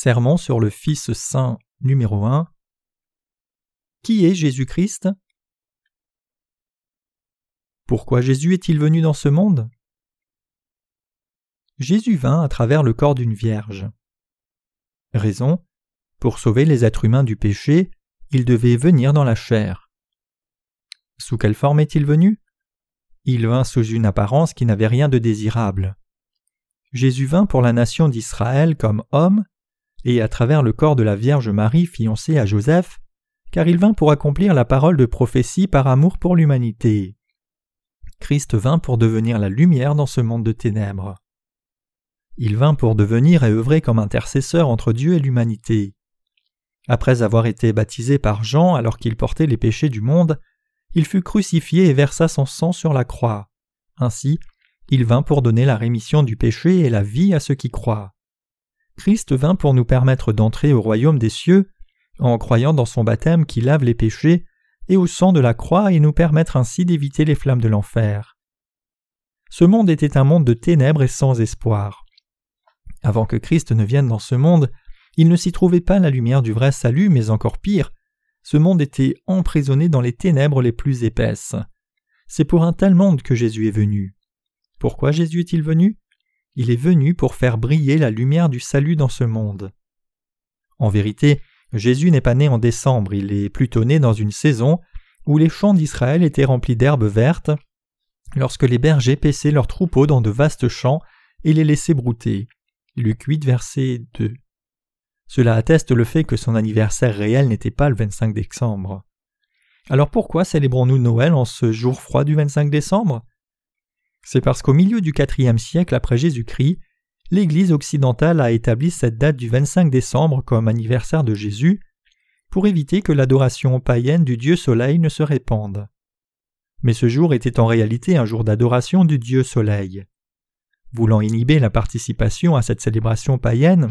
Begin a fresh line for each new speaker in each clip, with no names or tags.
Sermon sur le Fils Saint numéro 1 Qui est Jésus-Christ? Pourquoi Jésus est-il venu dans ce monde? Jésus vint à travers le corps d'une vierge. Raison Pour sauver les êtres humains du péché, il devait venir dans la chair. Sous quelle forme est-il venu? Il vint sous une apparence qui n'avait rien de désirable. Jésus vint pour la nation d'Israël comme homme et à travers le corps de la Vierge Marie fiancée à Joseph, car il vint pour accomplir la parole de prophétie par amour pour l'humanité. Christ vint pour devenir la lumière dans ce monde de ténèbres. Il vint pour devenir et œuvrer comme intercesseur entre Dieu et l'humanité. Après avoir été baptisé par Jean alors qu'il portait les péchés du monde, il fut crucifié et versa son sang sur la croix. Ainsi, il vint pour donner la rémission du péché et la vie à ceux qui croient. Christ vint pour nous permettre d'entrer au royaume des cieux, en croyant dans son baptême qui lave les péchés, et au sang de la croix et nous permettre ainsi d'éviter les flammes de l'enfer. Ce monde était un monde de ténèbres et sans espoir. Avant que Christ ne vienne dans ce monde, il ne s'y trouvait pas la lumière du vrai salut, mais encore pire, ce monde était emprisonné dans les ténèbres les plus épaisses. C'est pour un tel monde que Jésus est venu. Pourquoi Jésus est-il venu? Il est venu pour faire briller la lumière du salut dans ce monde. En vérité, Jésus n'est pas né en décembre, il est plutôt né dans une saison où les champs d'Israël étaient remplis d'herbes vertes, lorsque les bergers paissaient leurs troupeaux dans de vastes champs et les laissaient brouter. Luc 8, verset 2. Cela atteste le fait que son anniversaire réel n'était pas le 25 décembre. Alors pourquoi célébrons-nous Noël en ce jour froid du 25 décembre? C'est parce qu'au milieu du IVe siècle après Jésus-Christ, l'Église occidentale a établi cette date du 25 décembre comme anniversaire de Jésus pour éviter que l'adoration païenne du dieu Soleil ne se répande. Mais ce jour était en réalité un jour d'adoration du dieu Soleil. Voulant inhiber la participation à cette célébration païenne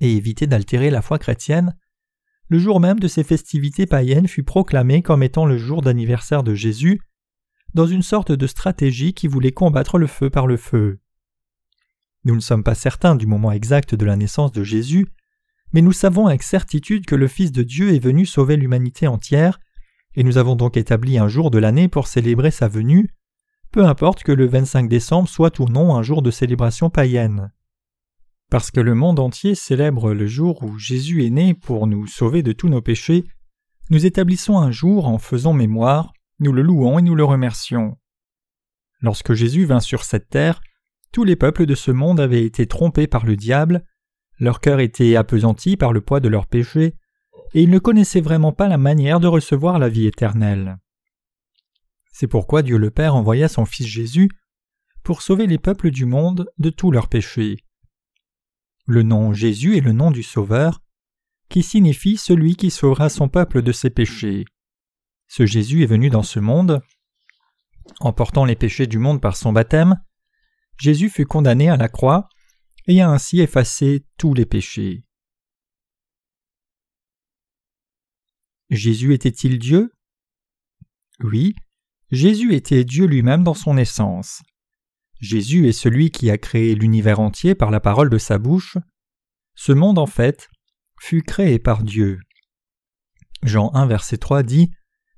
et éviter d'altérer la foi chrétienne, le jour même de ces festivités païennes fut proclamé comme étant le jour d'anniversaire de Jésus dans une sorte de stratégie qui voulait combattre le feu par le feu. Nous ne sommes pas certains du moment exact de la naissance de Jésus, mais nous savons avec certitude que le Fils de Dieu est venu sauver l'humanité entière, et nous avons donc établi un jour de l'année pour célébrer sa venue, peu importe que le 25 décembre soit ou non un jour de célébration païenne. Parce que le monde entier célèbre le jour où Jésus est né pour nous sauver de tous nos péchés, nous établissons un jour en faisant mémoire nous le louons et nous le remercions. Lorsque Jésus vint sur cette terre, tous les peuples de ce monde avaient été trompés par le diable, leur cœur était appesanti par le poids de leurs péchés, et ils ne connaissaient vraiment pas la manière de recevoir la vie éternelle. C'est pourquoi Dieu le Père envoya son Fils Jésus pour sauver les peuples du monde de tous leurs péchés. Le nom Jésus est le nom du Sauveur, qui signifie celui qui sauvera son peuple de ses péchés. Ce Jésus est venu dans ce monde. En portant les péchés du monde par son baptême, Jésus fut condamné à la croix et a ainsi effacé tous les péchés. Jésus était-il Dieu? Oui, Jésus était Dieu lui-même dans son essence. Jésus est celui qui a créé l'univers entier par la parole de sa bouche. Ce monde, en fait, fut créé par Dieu. Jean 1, verset 3 dit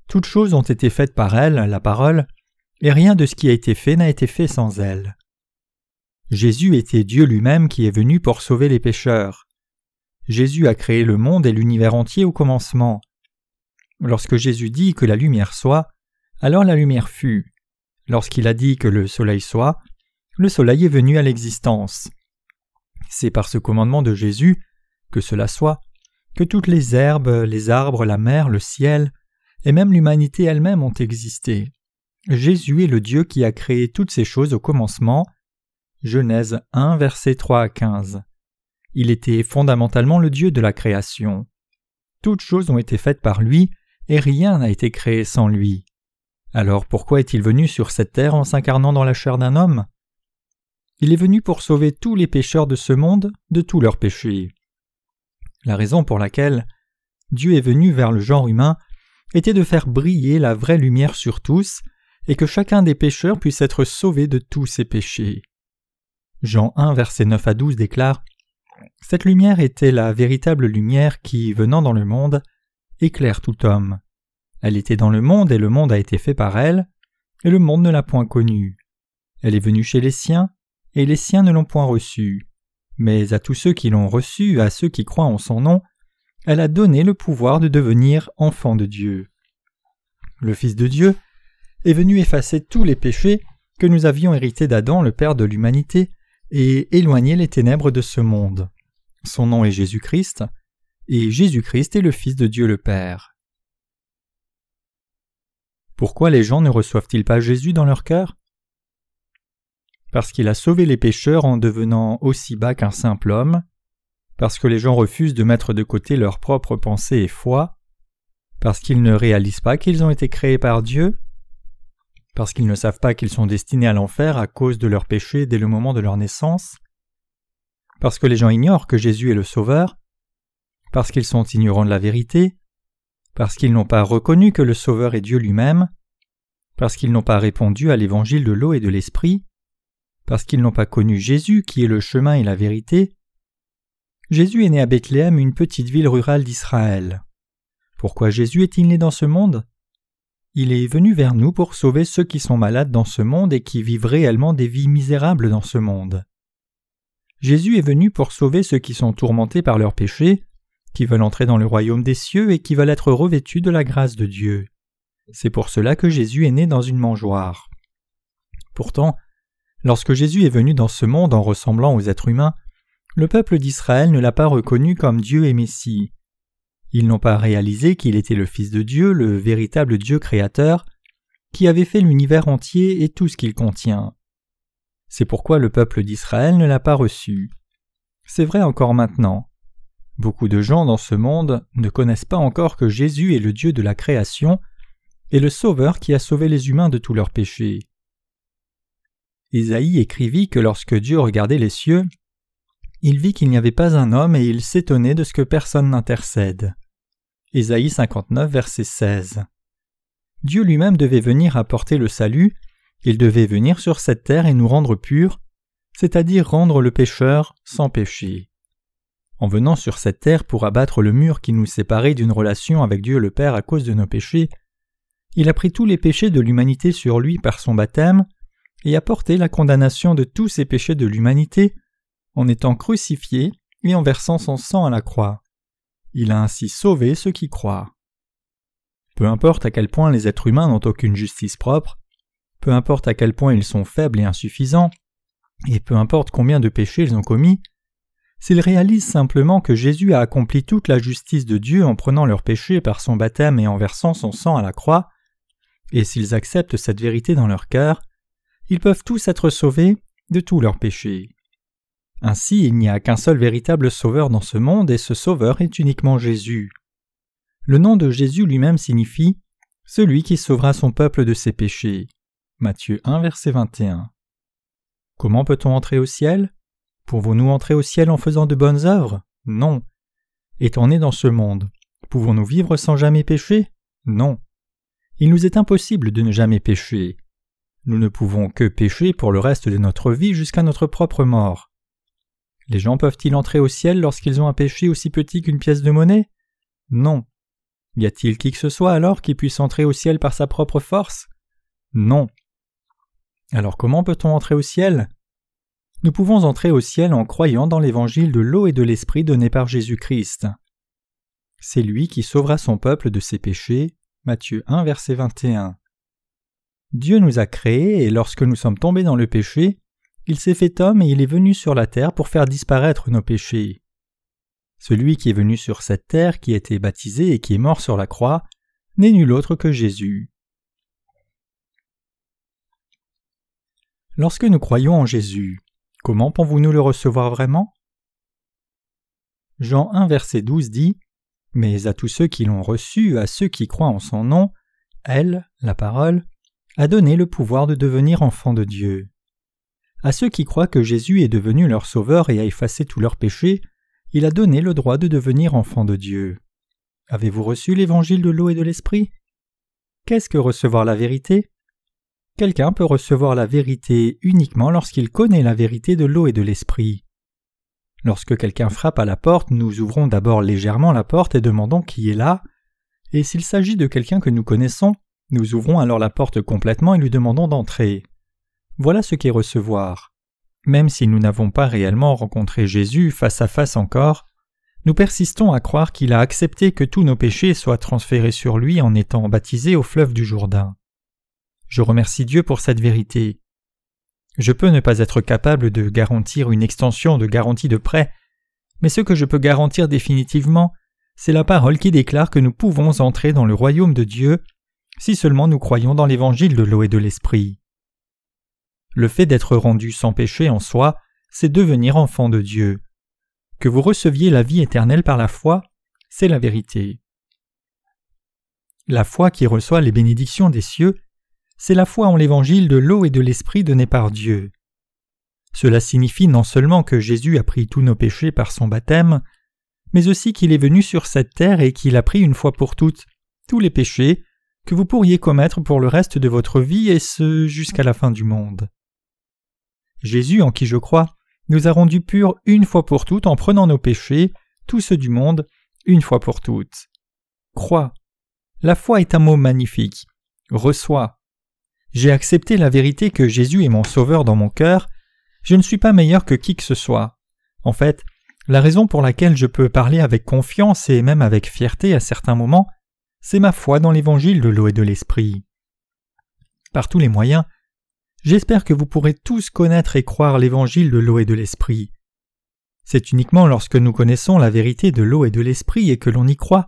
toutes choses ont été faites par elle, la parole, et rien de ce qui a été fait n'a été fait sans elle. Jésus était Dieu lui-même qui est venu pour sauver les pécheurs. Jésus a créé le monde et l'univers entier au commencement. Lorsque Jésus dit que la lumière soit, alors la lumière fut. Lorsqu'il a dit que le soleil soit, le soleil est venu à l'existence. C'est par ce commandement de Jésus, que cela soit, que toutes les herbes, les arbres, la mer, le ciel, et même l'humanité elle-même ont existé. Jésus est le Dieu qui a créé toutes ces choses au commencement. Genèse 1, versets 3 à 15. Il était fondamentalement le Dieu de la création. Toutes choses ont été faites par lui, et rien n'a été créé sans lui. Alors pourquoi est-il venu sur cette terre en s'incarnant dans la chair d'un homme? Il est venu pour sauver tous les pécheurs de ce monde de tous leurs péchés. La raison pour laquelle Dieu est venu vers le genre humain était de faire briller la vraie lumière sur tous, et que chacun des pécheurs puisse être sauvé de tous ses péchés. Jean 1, versets 9 à 12 déclare Cette lumière était la véritable lumière qui, venant dans le monde, éclaire tout homme. Elle était dans le monde et le monde a été fait par elle, et le monde ne l'a point connue. Elle est venue chez les siens, et les siens ne l'ont point reçue. Mais à tous ceux qui l'ont reçue, à ceux qui croient en son nom, elle a donné le pouvoir de devenir enfants de Dieu. Le Fils de Dieu est venu effacer tous les péchés que nous avions hérités d'Adam, le Père de l'humanité, et éloigner les ténèbres de ce monde. Son nom est Jésus-Christ, et Jésus-Christ est le Fils de Dieu le Père. Pourquoi les gens ne reçoivent-ils pas Jésus dans leur cœur? Parce qu'il a sauvé les pécheurs en devenant aussi bas qu'un simple homme, parce que les gens refusent de mettre de côté leurs propres pensées et foi, parce qu'ils ne réalisent pas qu'ils ont été créés par Dieu, parce qu'ils ne savent pas qu'ils sont destinés à l'enfer à cause de leurs péchés dès le moment de leur naissance, parce que les gens ignorent que Jésus est le Sauveur, parce qu'ils sont ignorants de la vérité, parce qu'ils n'ont pas reconnu que le Sauveur est Dieu lui-même, parce qu'ils n'ont pas répondu à l'évangile de l'eau et de l'esprit, parce qu'ils n'ont pas connu Jésus qui est le chemin et la vérité. Jésus est né à Bethléem, une petite ville rurale d'Israël. Pourquoi Jésus est-il né dans ce monde? Il est venu vers nous pour sauver ceux qui sont malades dans ce monde et qui vivent réellement des vies misérables dans ce monde. Jésus est venu pour sauver ceux qui sont tourmentés par leurs péchés, qui veulent entrer dans le royaume des cieux et qui veulent être revêtus de la grâce de Dieu. C'est pour cela que Jésus est né dans une mangeoire. Pourtant, lorsque Jésus est venu dans ce monde en ressemblant aux êtres humains, le peuple d'Israël ne l'a pas reconnu comme Dieu et Messie. Ils n'ont pas réalisé qu'il était le Fils de Dieu, le véritable Dieu créateur, qui avait fait l'univers entier et tout ce qu'il contient. C'est pourquoi le peuple d'Israël ne l'a pas reçu. C'est vrai encore maintenant. Beaucoup de gens dans ce monde ne connaissent pas encore que Jésus est le Dieu de la création et le Sauveur qui a sauvé les humains de tous leurs péchés. Isaïe écrivit que lorsque Dieu regardait les cieux, il vit qu'il n'y avait pas un homme et il s'étonnait de ce que personne n'intercède. Ésaïe 59, verset 16. Dieu lui-même devait venir apporter le salut, il devait venir sur cette terre et nous rendre purs, c'est-à-dire rendre le pécheur sans péché. En venant sur cette terre pour abattre le mur qui nous séparait d'une relation avec Dieu le Père à cause de nos péchés, il a pris tous les péchés de l'humanité sur lui par son baptême et a porté la condamnation de tous ces péchés de l'humanité en étant crucifié et en versant son sang à la croix. Il a ainsi sauvé ceux qui croient. Peu importe à quel point les êtres humains n'ont aucune justice propre, peu importe à quel point ils sont faibles et insuffisants, et peu importe combien de péchés ils ont commis, s'ils réalisent simplement que Jésus a accompli toute la justice de Dieu en prenant leurs péchés par son baptême et en versant son sang à la croix, et s'ils acceptent cette vérité dans leur cœur, ils peuvent tous être sauvés de tous leurs péchés. Ainsi il n'y a qu'un seul véritable Sauveur dans ce monde et ce Sauveur est uniquement Jésus. Le nom de Jésus lui-même signifie celui qui sauvera son peuple de ses péchés. Matthieu 1 verset 21. Comment peut-on entrer au ciel? Pouvons-nous entrer au ciel en faisant de bonnes œuvres? Non. Étant nés dans ce monde, pouvons-nous vivre sans jamais pécher? Non. Il nous est impossible de ne jamais pécher. Nous ne pouvons que pécher pour le reste de notre vie jusqu'à notre propre mort. Les gens peuvent-ils entrer au ciel lorsqu'ils ont un péché aussi petit qu'une pièce de monnaie? Non. Y a-t-il qui que ce soit alors qui puisse entrer au ciel par sa propre force? Non. Alors comment peut-on entrer au ciel? Nous pouvons entrer au ciel en croyant dans l'évangile de l'eau et de l'esprit donné par Jésus-Christ. C'est lui qui sauvera son peuple de ses péchés. Matthieu 1 verset 21. Dieu nous a créés et lorsque nous sommes tombés dans le péché, il s'est fait homme et il est venu sur la terre pour faire disparaître nos péchés. Celui qui est venu sur cette terre, qui a été baptisé et qui est mort sur la croix, n'est nul autre que Jésus. Lorsque nous croyons en Jésus, comment pouvons-nous le recevoir vraiment? Jean 1 verset 12 dit Mais à tous ceux qui l'ont reçu, à ceux qui croient en son nom, elle, la parole, a donné le pouvoir de devenir enfants de Dieu. À ceux qui croient que Jésus est devenu leur sauveur et a effacé tous leurs péchés, il a donné le droit de devenir enfant de Dieu. Avez-vous reçu l'évangile de l'eau et de l'esprit? Qu'est-ce que recevoir la vérité? Quelqu'un peut recevoir la vérité uniquement lorsqu'il connaît la vérité de l'eau et de l'esprit. Lorsque quelqu'un frappe à la porte, nous ouvrons d'abord légèrement la porte et demandons qui est là, et s'il s'agit de quelqu'un que nous connaissons, nous ouvrons alors la porte complètement et lui demandons d'entrer. Voilà ce qu'est recevoir. Même si nous n'avons pas réellement rencontré Jésus face à face encore, nous persistons à croire qu'il a accepté que tous nos péchés soient transférés sur lui en étant baptisé au fleuve du Jourdain. Je remercie Dieu pour cette vérité. Je peux ne pas être capable de garantir une extension de garantie de prêt, mais ce que je peux garantir définitivement, c'est la parole qui déclare que nous pouvons entrer dans le royaume de Dieu si seulement nous croyons dans l'évangile de l'eau et de l'esprit. Le fait d'être rendu sans péché en soi, c'est devenir enfant de Dieu. Que vous receviez la vie éternelle par la foi, c'est la vérité. La foi qui reçoit les bénédictions des cieux, c'est la foi en l'évangile de l'eau et de l'esprit donné par Dieu. Cela signifie non seulement que Jésus a pris tous nos péchés par son baptême, mais aussi qu'il est venu sur cette terre et qu'il a pris une fois pour toutes tous les péchés que vous pourriez commettre pour le reste de votre vie et ce jusqu'à la fin du monde. Jésus, en qui je crois, nous a rendus purs une fois pour toutes en prenant nos péchés, tous ceux du monde, une fois pour toutes. Crois. La foi est un mot magnifique. Reçois. J'ai accepté la vérité que Jésus est mon Sauveur dans mon cœur. Je ne suis pas meilleur que qui que ce soit. En fait, la raison pour laquelle je peux parler avec confiance et même avec fierté à certains moments, c'est ma foi dans l'évangile de l'eau et de l'esprit. Par tous les moyens, J'espère que vous pourrez tous connaître et croire l'évangile de l'eau et de l'esprit. C'est uniquement lorsque nous connaissons la vérité de l'eau et de l'esprit et que l'on y croit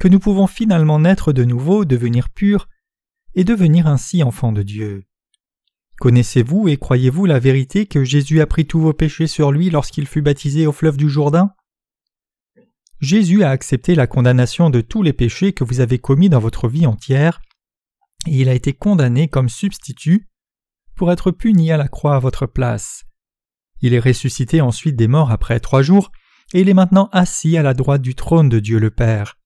que nous pouvons finalement naître de nouveau, devenir purs et devenir ainsi enfants de Dieu. Connaissez-vous et croyez-vous la vérité que Jésus a pris tous vos péchés sur lui lorsqu'il fut baptisé au fleuve du Jourdain? Jésus a accepté la condamnation de tous les péchés que vous avez commis dans votre vie entière, et il a été condamné comme substitut pour être puni à la croix à votre place. Il est ressuscité ensuite des morts après trois jours, et il est maintenant assis à la droite du trône de Dieu le Père.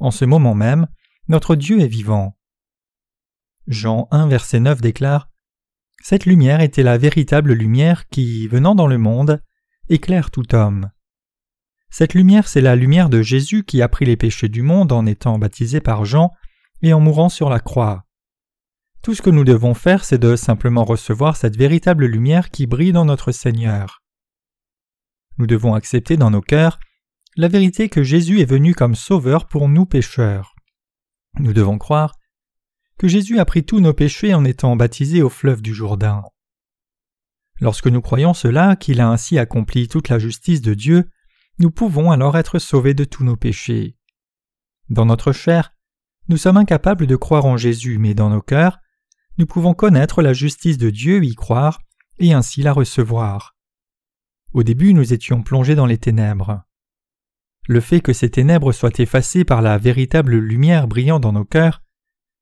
En ce moment même, notre Dieu est vivant. Jean 1 verset 9 déclare Cette lumière était la véritable lumière qui, venant dans le monde, éclaire tout homme. Cette lumière, c'est la lumière de Jésus qui a pris les péchés du monde en étant baptisé par Jean et en mourant sur la croix. Tout ce que nous devons faire, c'est de simplement recevoir cette véritable lumière qui brille dans notre Seigneur. Nous devons accepter dans nos cœurs la vérité que Jésus est venu comme sauveur pour nous pécheurs. Nous devons croire que Jésus a pris tous nos péchés en étant baptisé au fleuve du Jourdain. Lorsque nous croyons cela, qu'il a ainsi accompli toute la justice de Dieu, nous pouvons alors être sauvés de tous nos péchés. Dans notre chair, nous sommes incapables de croire en Jésus, mais dans nos cœurs, nous pouvons connaître la justice de Dieu, y croire, et ainsi la recevoir. Au début nous étions plongés dans les ténèbres. Le fait que ces ténèbres soient effacées par la véritable lumière brillant dans nos cœurs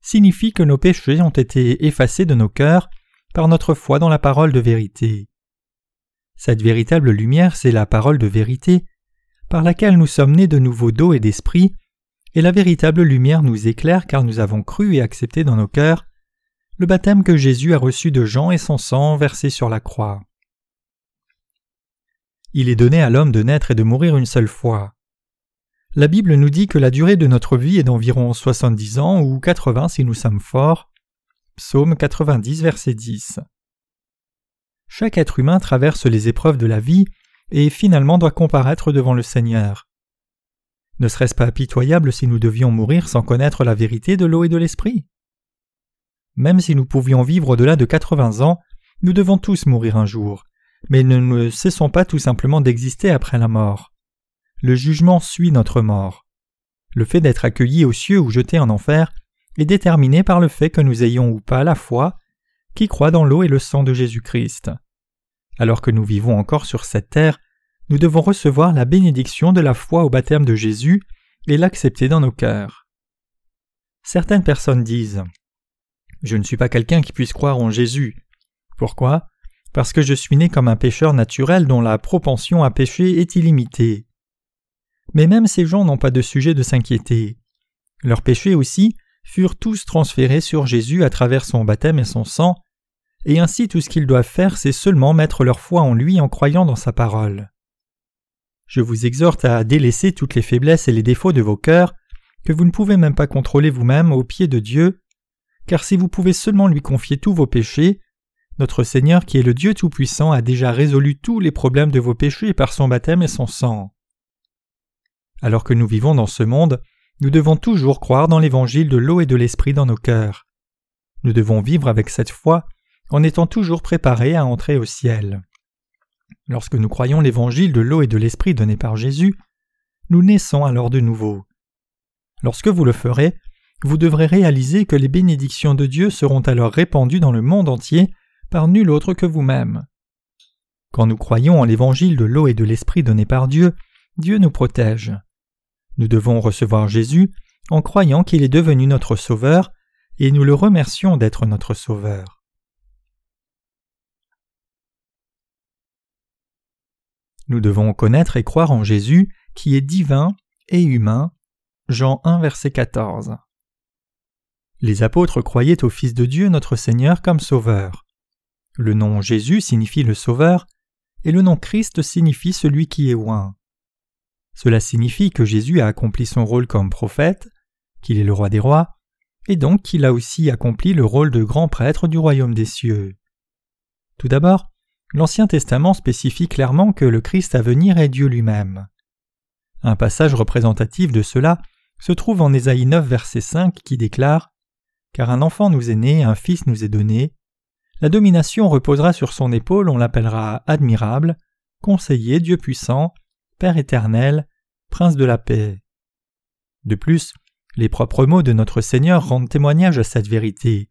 signifie que nos péchés ont été effacés de nos cœurs par notre foi dans la parole de vérité. Cette véritable lumière, c'est la parole de vérité, par laquelle nous sommes nés de nouveau d'eau et d'esprit, et la véritable lumière nous éclaire car nous avons cru et accepté dans nos cœurs le baptême que Jésus a reçu de Jean et son sang versé sur la croix. Il est donné à l'homme de naître et de mourir une seule fois. La Bible nous dit que la durée de notre vie est d'environ soixante-dix ans ou quatre-vingts si nous sommes forts. Psaume 90, verset 10. Chaque être humain traverse les épreuves de la vie et finalement doit comparaître devant le Seigneur. Ne serait-ce pas pitoyable si nous devions mourir sans connaître la vérité de l'eau et de l'esprit? Même si nous pouvions vivre au-delà de 80 ans, nous devons tous mourir un jour, mais nous ne cessons pas tout simplement d'exister après la mort. Le jugement suit notre mort. Le fait d'être accueilli aux cieux ou jeté en enfer est déterminé par le fait que nous ayons ou pas la foi qui croit dans l'eau et le sang de Jésus-Christ. Alors que nous vivons encore sur cette terre, nous devons recevoir la bénédiction de la foi au baptême de Jésus et l'accepter dans nos cœurs. Certaines personnes disent je ne suis pas quelqu'un qui puisse croire en Jésus. Pourquoi? Parce que je suis né comme un pécheur naturel dont la propension à pécher est illimitée. Mais même ces gens n'ont pas de sujet de s'inquiéter. Leurs péchés aussi furent tous transférés sur Jésus à travers son baptême et son sang, et ainsi tout ce qu'ils doivent faire c'est seulement mettre leur foi en lui en croyant dans sa parole. Je vous exhorte à délaisser toutes les faiblesses et les défauts de vos cœurs, que vous ne pouvez même pas contrôler vous-même au pied de Dieu, car si vous pouvez seulement lui confier tous vos péchés, notre Seigneur qui est le Dieu Tout-Puissant a déjà résolu tous les problèmes de vos péchés par son baptême et son sang. Alors que nous vivons dans ce monde, nous devons toujours croire dans l'évangile de l'eau et de l'esprit dans nos cœurs. Nous devons vivre avec cette foi en étant toujours préparés à entrer au ciel. Lorsque nous croyons l'évangile de l'eau et de l'esprit donné par Jésus, nous naissons alors de nouveau. Lorsque vous le ferez, vous devrez réaliser que les bénédictions de Dieu seront alors répandues dans le monde entier par nul autre que vous-même. Quand nous croyons en l'évangile de l'eau et de l'esprit donné par Dieu, Dieu nous protège. Nous devons recevoir Jésus en croyant qu'il est devenu notre Sauveur, et nous le remercions d'être notre Sauveur. Nous devons connaître et croire en Jésus qui est divin et humain. Jean 1 verset 14. Les apôtres croyaient au Fils de Dieu notre Seigneur comme Sauveur. Le nom Jésus signifie le Sauveur, et le nom Christ signifie celui qui est oint. Cela signifie que Jésus a accompli son rôle comme prophète, qu'il est le roi des rois, et donc qu'il a aussi accompli le rôle de grand prêtre du royaume des cieux. Tout d'abord, l'Ancien Testament spécifie clairement que le Christ à venir est Dieu lui-même. Un passage représentatif de cela se trouve en Ésaïe 9 verset 5 qui déclare car un enfant nous est né, un fils nous est donné. La domination reposera sur son épaule, on l'appellera admirable, conseiller, Dieu puissant, Père éternel, Prince de la paix. De plus, les propres mots de notre Seigneur rendent témoignage à cette vérité.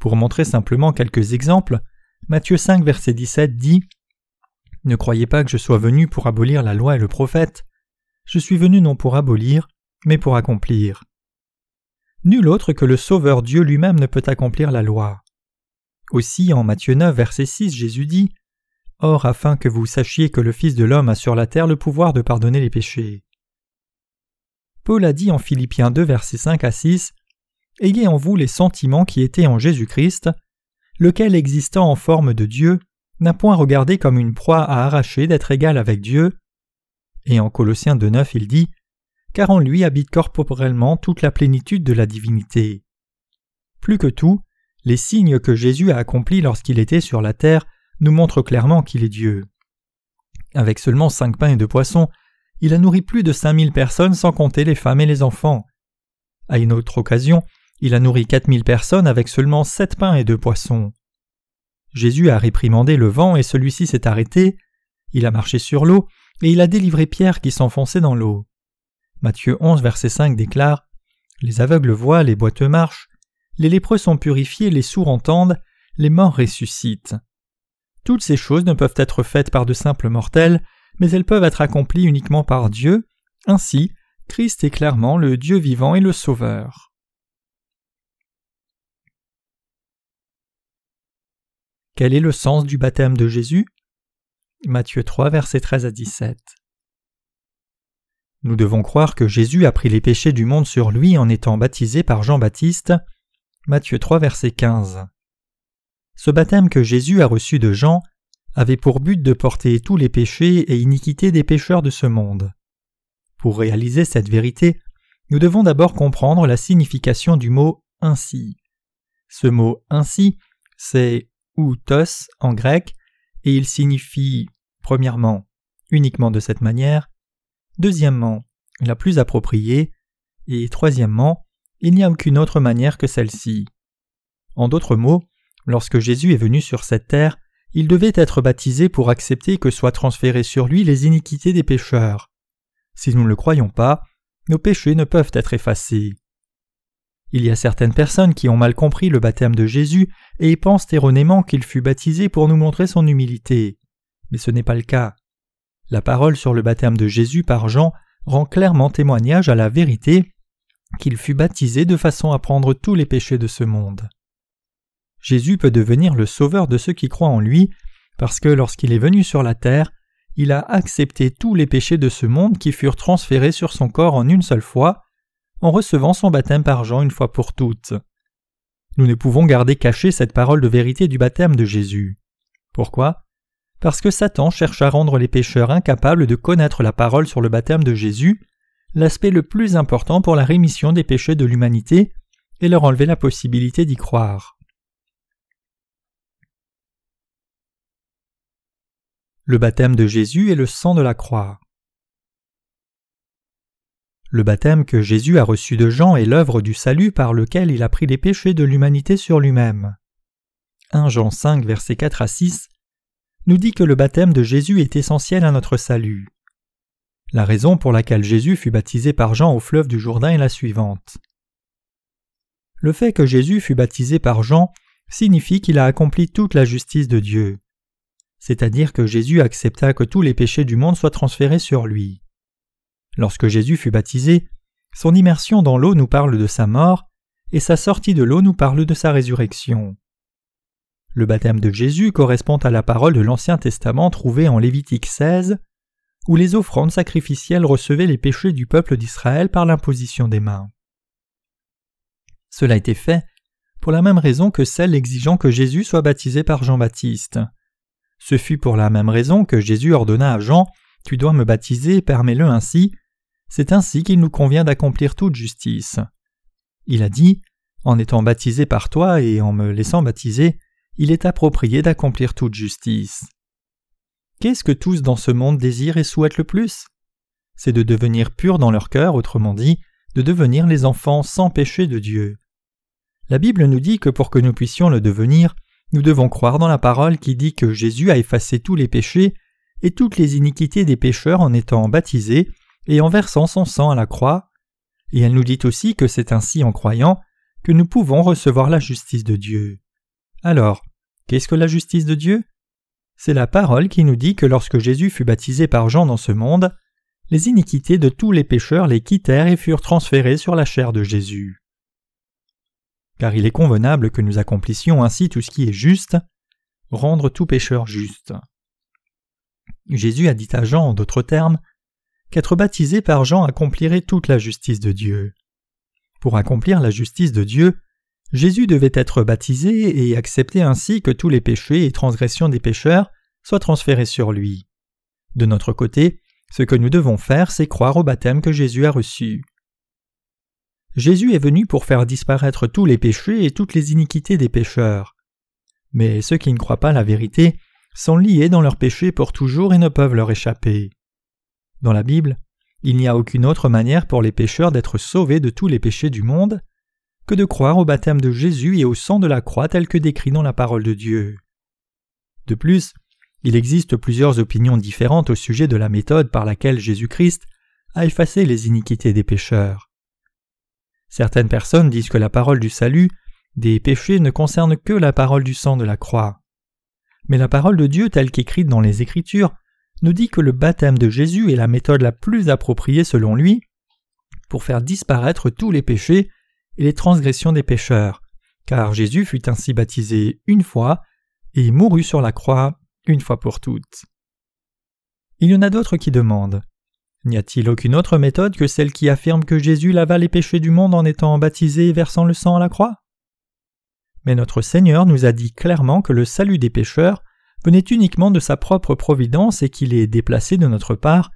Pour montrer simplement quelques exemples, Matthieu 5 verset 17 dit Ne croyez pas que je sois venu pour abolir la loi et le prophète, je suis venu non pour abolir, mais pour accomplir. Nul autre que le Sauveur Dieu lui-même ne peut accomplir la loi. Aussi, en Matthieu 9, verset 6, Jésus dit Or, afin que vous sachiez que le Fils de l'homme a sur la terre le pouvoir de pardonner les péchés. Paul a dit en Philippiens 2, versets 5 à 6 Ayez en vous les sentiments qui étaient en Jésus-Christ, lequel existant en forme de Dieu, n'a point regardé comme une proie à arracher d'être égal avec Dieu. Et en Colossiens 2.9 il dit car en lui habite corporellement toute la plénitude de la divinité. Plus que tout, les signes que Jésus a accomplis lorsqu'il était sur la terre nous montrent clairement qu'il est Dieu. Avec seulement cinq pains et deux poissons, il a nourri plus de cinq mille personnes sans compter les femmes et les enfants. À une autre occasion, il a nourri quatre mille personnes avec seulement sept pains et deux poissons. Jésus a réprimandé le vent et celui-ci s'est arrêté, il a marché sur l'eau et il a délivré Pierre qui s'enfonçait dans l'eau. Matthieu 11, verset 5 déclare Les aveugles voient, les boiteux marchent, les lépreux sont purifiés, les sourds entendent, les morts ressuscitent. Toutes ces choses ne peuvent être faites par de simples mortels, mais elles peuvent être accomplies uniquement par Dieu. Ainsi, Christ est clairement le Dieu vivant et le Sauveur. Quel est le sens du baptême de Jésus? Matthieu 3, verset 13 à 17. Nous devons croire que Jésus a pris les péchés du monde sur lui en étant baptisé par Jean-Baptiste. Matthieu 3, verset 15. Ce baptême que Jésus a reçu de Jean avait pour but de porter tous les péchés et iniquités des pécheurs de ce monde. Pour réaliser cette vérité, nous devons d'abord comprendre la signification du mot ainsi. Ce mot ainsi, c'est outos en grec, et il signifie, premièrement, uniquement de cette manière, Deuxièmement, la plus appropriée. Et troisièmement, il n'y a aucune autre manière que celle-ci. En d'autres mots, lorsque Jésus est venu sur cette terre, il devait être baptisé pour accepter que soient transférées sur lui les iniquités des pécheurs. Si nous ne le croyons pas, nos péchés ne peuvent être effacés. Il y a certaines personnes qui ont mal compris le baptême de Jésus et pensent erronément qu'il fut baptisé pour nous montrer son humilité. Mais ce n'est pas le cas. La parole sur le baptême de Jésus par Jean rend clairement témoignage à la vérité qu'il fut baptisé de façon à prendre tous les péchés de ce monde. Jésus peut devenir le sauveur de ceux qui croient en lui, parce que lorsqu'il est venu sur la terre, il a accepté tous les péchés de ce monde qui furent transférés sur son corps en une seule fois, en recevant son baptême par Jean une fois pour toutes. Nous ne pouvons garder cachée cette parole de vérité du baptême de Jésus. Pourquoi? Parce que Satan cherche à rendre les pécheurs incapables de connaître la parole sur le baptême de Jésus, l'aspect le plus important pour la rémission des péchés de l'humanité, et leur enlever la possibilité d'y croire. Le baptême de Jésus et le sang de la croix. Le baptême que Jésus a reçu de Jean est l'œuvre du salut par lequel il a pris les péchés de l'humanité sur lui-même. 1 Jean 5 versets 4 à 6 nous dit que le baptême de Jésus est essentiel à notre salut. La raison pour laquelle Jésus fut baptisé par Jean au fleuve du Jourdain est la suivante. Le fait que Jésus fut baptisé par Jean signifie qu'il a accompli toute la justice de Dieu. C'est-à-dire que Jésus accepta que tous les péchés du monde soient transférés sur lui. Lorsque Jésus fut baptisé, son immersion dans l'eau nous parle de sa mort, et sa sortie de l'eau nous parle de sa résurrection. Le baptême de Jésus correspond à la parole de l'Ancien Testament trouvée en Lévitique 16, où les offrandes sacrificielles recevaient les péchés du peuple d'Israël par l'imposition des mains. Cela a été fait pour la même raison que celle exigeant que Jésus soit baptisé par Jean-Baptiste. Ce fut pour la même raison que Jésus ordonna à Jean Tu dois me baptiser, permets-le ainsi. C'est ainsi qu'il nous convient d'accomplir toute justice. Il a dit En étant baptisé par toi et en me laissant baptiser, il est approprié d'accomplir toute justice. Qu'est-ce que tous dans ce monde désirent et souhaitent le plus? C'est de devenir purs dans leur cœur, autrement dit, de devenir les enfants sans péché de Dieu. La Bible nous dit que pour que nous puissions le devenir, nous devons croire dans la parole qui dit que Jésus a effacé tous les péchés et toutes les iniquités des pécheurs en étant baptisé et en versant son sang à la croix, et elle nous dit aussi que c'est ainsi en croyant que nous pouvons recevoir la justice de Dieu. Alors, qu'est-ce que la justice de Dieu? C'est la parole qui nous dit que lorsque Jésus fut baptisé par Jean dans ce monde, les iniquités de tous les pécheurs les quittèrent et furent transférées sur la chair de Jésus. Car il est convenable que nous accomplissions ainsi tout ce qui est juste, rendre tout pécheur juste. Jésus a dit à Jean, en d'autres termes, qu'être baptisé par Jean accomplirait toute la justice de Dieu. Pour accomplir la justice de Dieu, Jésus devait être baptisé et accepter ainsi que tous les péchés et transgressions des pécheurs soient transférés sur lui. De notre côté, ce que nous devons faire, c'est croire au baptême que Jésus a reçu. Jésus est venu pour faire disparaître tous les péchés et toutes les iniquités des pécheurs. Mais ceux qui ne croient pas la vérité sont liés dans leurs péchés pour toujours et ne peuvent leur échapper. Dans la Bible, il n'y a aucune autre manière pour les pécheurs d'être sauvés de tous les péchés du monde de croire au baptême de Jésus et au sang de la croix tel que décrit dans la parole de Dieu. De plus, il existe plusieurs opinions différentes au sujet de la méthode par laquelle Jésus-Christ a effacé les iniquités des pécheurs. Certaines personnes disent que la parole du salut des péchés ne concerne que la parole du sang de la croix. Mais la parole de Dieu telle qu'écrite dans les Écritures nous dit que le baptême de Jésus est la méthode la plus appropriée selon lui pour faire disparaître tous les péchés et les transgressions des pécheurs, car Jésus fut ainsi baptisé une fois et mourut sur la croix une fois pour toutes. Il y en a d'autres qui demandent N'y a-t-il aucune autre méthode que celle qui affirme que Jésus lava les péchés du monde en étant baptisé et versant le sang à la croix? Mais notre Seigneur nous a dit clairement que le salut des pécheurs venait uniquement de sa propre providence et qu'il est déplacé de notre part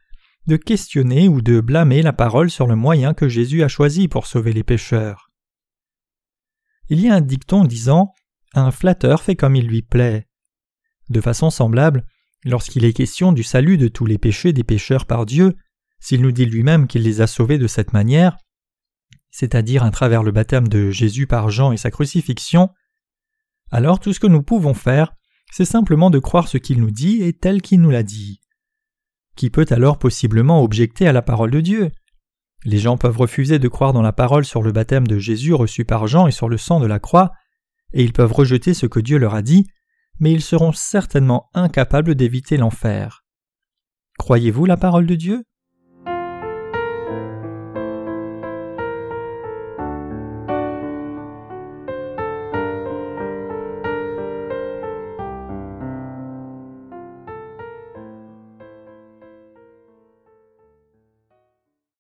de questionner ou de blâmer la parole sur le moyen que Jésus a choisi pour sauver les pécheurs il y a un dicton disant Un flatteur fait comme il lui plaît. De façon semblable, lorsqu'il est question du salut de tous les péchés des pécheurs par Dieu, s'il nous dit lui-même qu'il les a sauvés de cette manière, c'est-à-dire à travers le baptême de Jésus par Jean et sa crucifixion, alors tout ce que nous pouvons faire, c'est simplement de croire ce qu'il nous dit et tel qu'il nous l'a dit. Qui peut alors possiblement objecter à la parole de Dieu les gens peuvent refuser de croire dans la parole sur le baptême de Jésus reçu par Jean et sur le sang de la croix, et ils peuvent rejeter ce que Dieu leur a dit, mais ils seront certainement incapables d'éviter l'enfer. Croyez-vous la parole de Dieu?